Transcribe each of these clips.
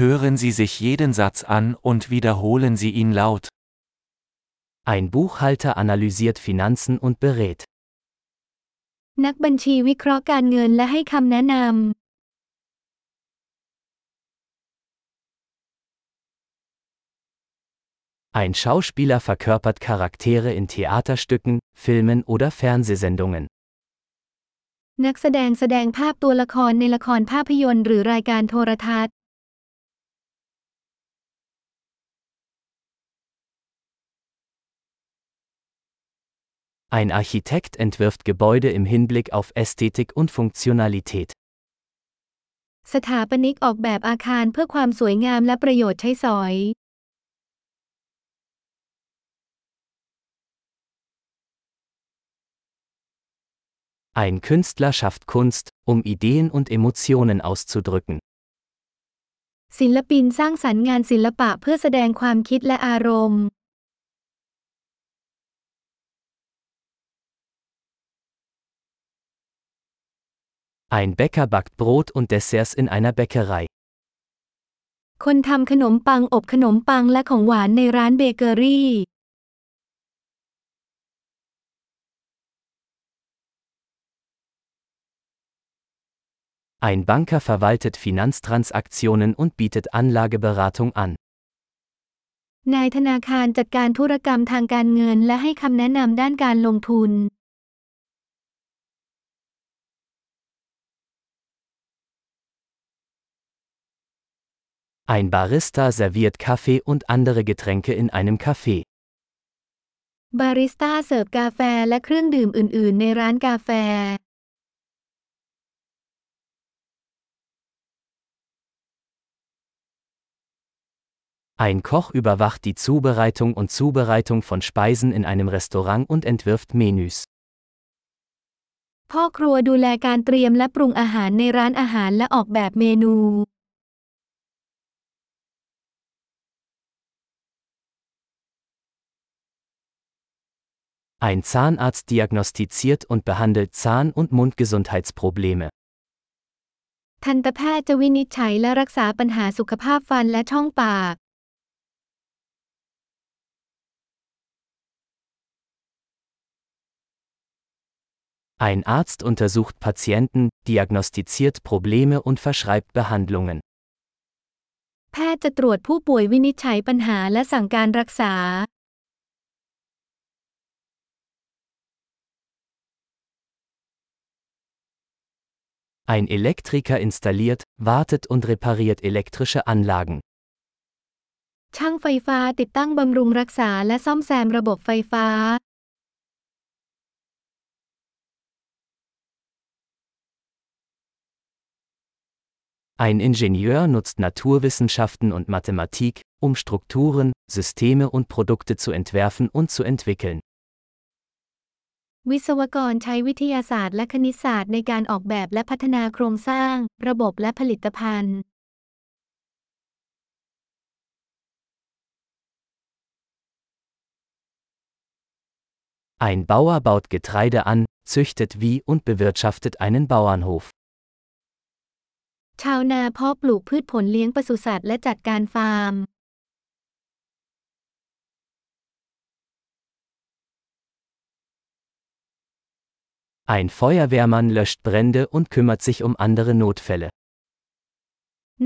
Hören Sie sich jeden Satz an und wiederholen Sie ihn laut. Ein Buchhalter analysiert Finanzen und berät. นักบัญชีวิเคราะห์การเงินและให้คำแนะนำ Ein Schauspieler verkörpert Charaktere in Theaterstücken, Filmen oder Fernsehsendungen. นักแสดงแสดงภาพตัวละครในละครภาพยนตร์หรือรายการโทรทัศน์ Ein Architekt entwirft Gebäude im Hinblick auf Ästhetik und Funktionalität. สถาปนิกออกแบบอาคารเพื่อความสวยงามและประโยชน์ใช้สอย Ein Künstler schafft Kunst, um Ideen und Emotionen auszudrücken. ศิลปินสร้างสรรค์งานศิลปะเพื่อแสดงความคิดและอารมณ์ Ein Bäcker backt Brot und Desserts in einer Bäckerei. คนทำขนมปังอบขนมปังและของหวานในร้านเบเกอรี่ Ein Banker verwaltet Finanztransaktionen und bietet Anlageberatung an. นายธนาคารจัดการธุรกรรมทางการเงินและให้คำแนะนำด้านการลงทุน Ein Barista serviert Kaffee und andere Getränke in einem Café. บาริสต้าเสิร์ฟกาแฟและเครื่องดื่มอื่น ๆ ในร้านกาแฟ Ein Koch überwacht die Zubereitung und Zubereitung von Speisen in einem Restaurant und entwirft Menüs. พ่อครัวดูแลการเตรียมและปรุงอาหารในร้านอาหารและออกแบบเมนู Ein Zahnarzt diagnostiziert und behandelt Zahn- und Mundgesundheitsprobleme. ทันตแพทย์จะวินิจฉัยและรักษาปัญหาสุขภาพฟันและช่องปาก Ein Arzt untersucht Patienten, diagnostiziert Probleme und verschreibt Behandlungen. แพทย์จะตรวจผู้ป่วยวินิจฉัยปัญหาและสั่งการรักษา Ein Elektriker installiert, wartet und repariert elektrische Anlagen. ช่างไฟฟ้าติดตั้งบำรุงรักษาและซ่อมแซมระบบไฟฟ้า Ein Ingenieur nutzt Naturwissenschaften und Mathematik, um Strukturen, Systeme und Produkte zu entwerfen und zu entwickeln. วิศวกรใช้วิทยาศาสตร์และคณิตศาสตร์ในการออกแบบและพัฒนาโครงสร้าง ระบบและผลิตภัณฑ์ Ein Bauer baut Getreide an, züchtet Vieh und bewirtschaftet einen Bauernhof. ชาวนาเพาะปลูกพืชผลเลี้ยงปศุสัตว์และจัดการฟาร์ม Ein Feuerwehrmann löscht Brände und kümmert sich um andere Notfälle.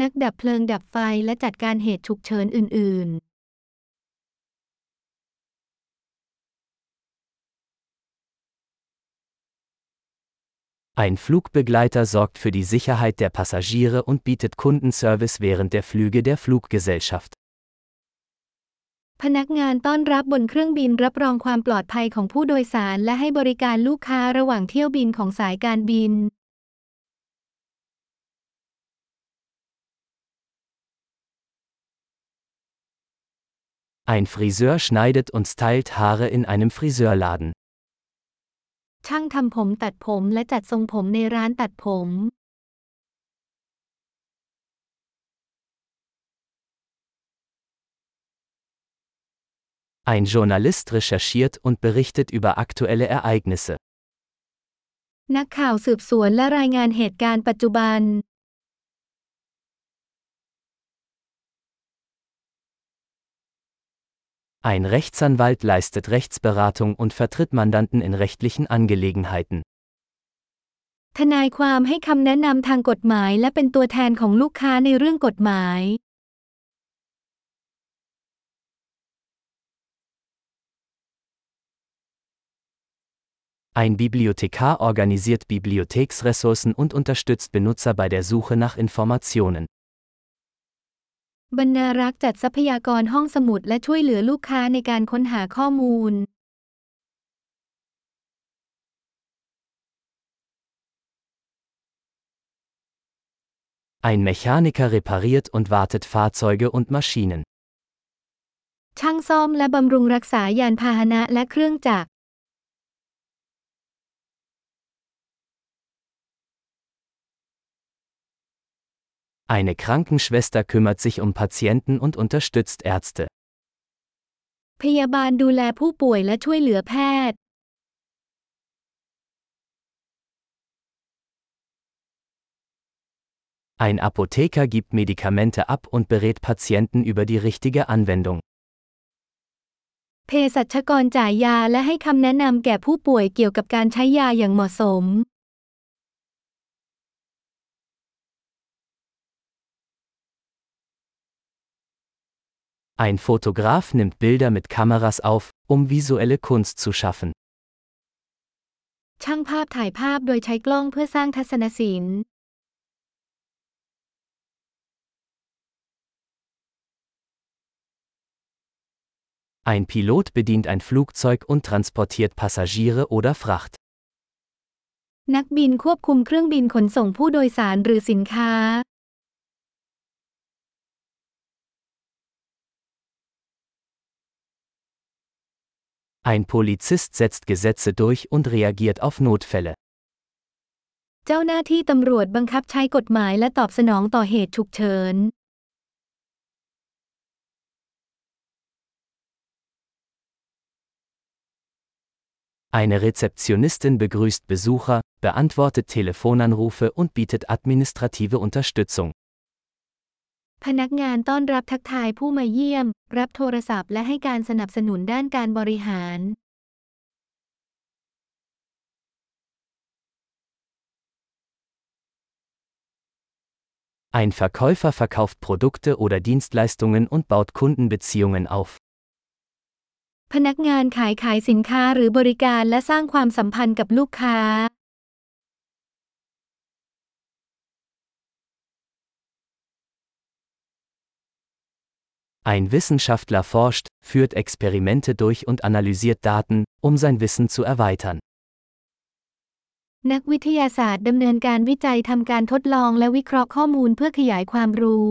นักดับเพลิงดับไฟและจัดการเหตุฉุกเฉินอื่น Ein Flugbegleiter sorgt für die Sicherheit der Passagiere und bietet Kundenservice während der Flüge der Fluggesellschaft. ๆพนักงานต้อนรับบนเครื่องบินรับรองความปลอดภัยของผู้โดยสารและให้บริการลูกค้าระหว่างเที่ยวบินของสายการบิน Ein Friseur schneidet und stylt Haare in einem Friseurladen. ช่างทำผมตัดผมและจัดทรงผมในร้านตัดผม Ein Journalist recherchiert und berichtet über aktuelle Ereignisse. Ein Rechtsanwalt leistet Rechtsberatung und vertritt Mandanten in rechtlichen Angelegenheiten. ทนายความให้คำแนะนำทางกฎหมายและเป็นตัวแทนของลูกค้าในเรื่องกฎหมาย Ein Bibliothekar organisiert Bibliotheksressourcen und unterstützt Benutzer bei der Suche nach Informationen. บรรณารักษ์จัดทรัพยากรห้องสมุดและช่วยเหลือลูกค้าในการค้นหาข้อมูล Ein Mechaniker repariert und wartet Fahrzeuge und Maschinen. ช่างซ่อมและบำรุงรักษายานพาหนะและเครื่องจักร Eine Krankenschwester kümmert sich um Patienten und unterstützt Ärzte. พยาบาลดูแลผู้ป่วยและช่วยเหลือแพทย์ Ein Apotheker gibt Medikamente ab und berät Patienten über die richtige Anwendung. เภสัชกรจ่ายยาและให้คำแนะนำแก่ผู้ป่วยเกี่ยวกับการใช้ยาอย่างเหมาะสม Ein Fotograf nimmt Bilder mit Kameras auf, um visuelle Kunst zu schaffen. ช่างภาพถ่ายภาพโดยใช้กล้องเพื่อสร้างทัศนศิลป์ Ein Pilot bedient ein Flugzeug und transportiert Passagiere oder Fracht. นักบินควบคุมเครื่องบินขนส่งผู้โดยสารหรือสินค้า Ein Polizist setzt Gesetze durch und reagiert auf Notfälle. เจ้าหน้าที่ตำรวจบังคับใช้กฎหมายและตอบสนองต่อเหตุฉุกเฉิน Eine Rezeptionistin begrüßt Besucher, beantwortet Telefonanrufe und bietet administrative Unterstützung. พนักงานต้อนรับทักทายผู้มาเยี่ยม รับโทรศัพท์และให้การสนับสนุนด้านการบริหาร Ein Verkäufer verkauft Produkte oder Dienstleistungen und baut Kundenbeziehungen auf. พนักงานขายขายสินค้าหรือบริการและสร้างความสัมพันธ์กับลูกค้า Ein Wissenschaftler forscht, führt Experimente durch und analysiert Daten, um sein Wissen zu erweitern. นักวิทยาศาสตร์ดำเนินการวิจัยทำการทดลองและวิเคราะห์ข้อมูลเพื่อขยายความรู้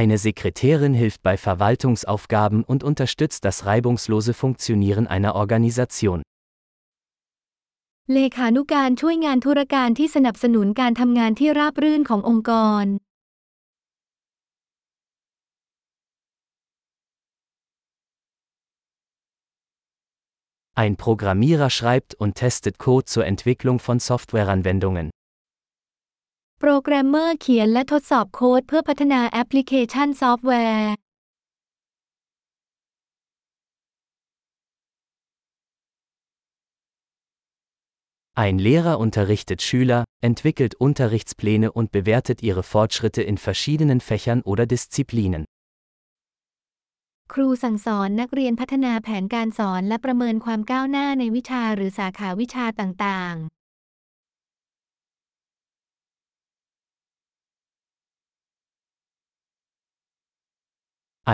Eine Sekretärin hilft bei Verwaltungsaufgaben und unterstützt das reibungslose Funktionieren einer Organisation. เลขานุการช่วยงานธุรการที่สนับสนุนการทำงานที่ราบรื่นขององค์กร Ein Programmierer schreibt und testet Code zur Entwicklung von Softwareanwendungen. โปรแกรมเมอร์เขียนและทดสอบโค้ดเพื่อพัฒนาแอปพลิเคชันซอฟต์แวร์ Ein Lehrer unterrichtet Schüler, entwickelt Unterrichtspläne und bewertet ihre Fortschritte in verschiedenen Fächern oder Disziplinen. ครูสั่งสอนนักเรียนพัฒนาแผนการสอนและประเมินความก้าวหน้าในวิชาหรือสาขาวิชาต่างๆ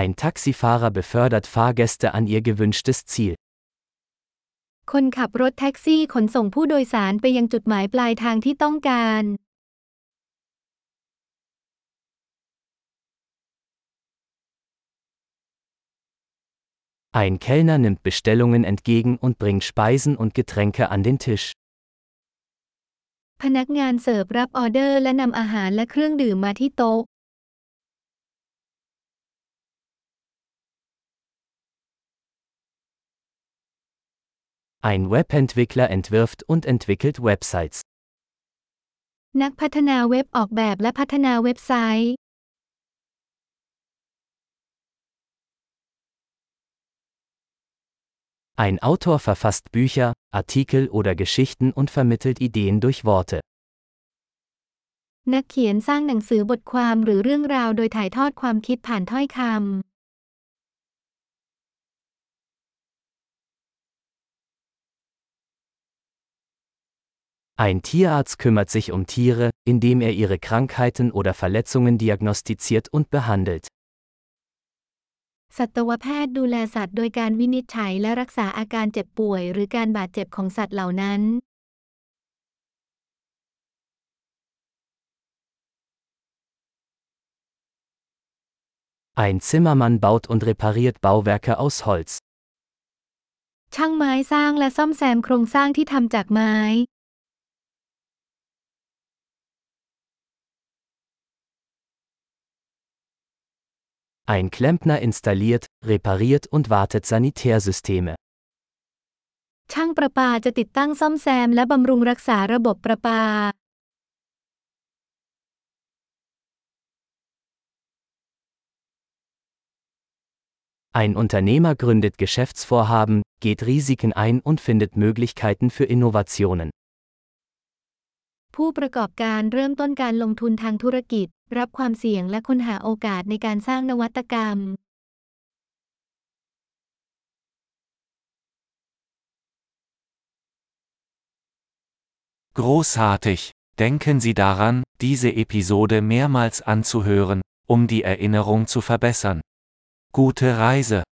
Ein Taxifahrer befördert Fahrgäste an ihr gewünschtes Ziel. คนขับรถแท็กซี่ขนส่งผู้โดยสารไปยังจุดหมายปลายทางที่ต้องการ Ein Kellner nimmt Bestellungen entgegen und bringt Speisen und Getränke an den Tisch. พนักงานเสิร์ฟรับออเดอร์และนำอาหารและเครื่องดื่มมาที่โต๊ะ Ein Webentwickler entwirft und entwickelt Websites. นักพัฒนาเว็บออกแบบและพัฒนาเว็บไซต์ Ein Autor verfasst Bücher, Artikel oder Geschichten und vermittelt Ideen durch Worte. นักเขียนสร้างหนังสือบทความหรือเรื่องราวโดยถ่ายทอดความคิดผ่านถ้อยคำ Ein Tierarzt kümmert sich um Tiere, indem er ihre Krankheiten oder Verletzungen diagnostiziert und behandelt. สัตวแพทย์ดูแลสัตว์โดยการวินิจฉัยและรักษาอาการเจ็บป่วยหรือการบาดเจ็บของสัตว์เหล่านั้น Ein Zimmermann baut und repariert Bauwerke aus Holz. ช่างไม้สร้างและซ่อมแซมโครงสร้างที่ทำจากไม้ Ein Klempner installiert, repariert und wartet Sanitärsysteme. ช่างประปาจะติดตั้งซ่อมแซมและบำรุงรักษาระบบประปา Ein Unternehmer gründet Geschäftsvorhaben, geht Risiken ein und findet Möglichkeiten für Innovationen. ผู้ประกอบการเริ่มต้นการลงทุนทางธุรกิจ รับความเสี่ยงและค้นหาโอกาสในการสร้างนวัตกรรม Großartig! Denken Sie daran, diese Episode mehrmals anzuhören, um die Erinnerung zu verbessern. Gute Reise!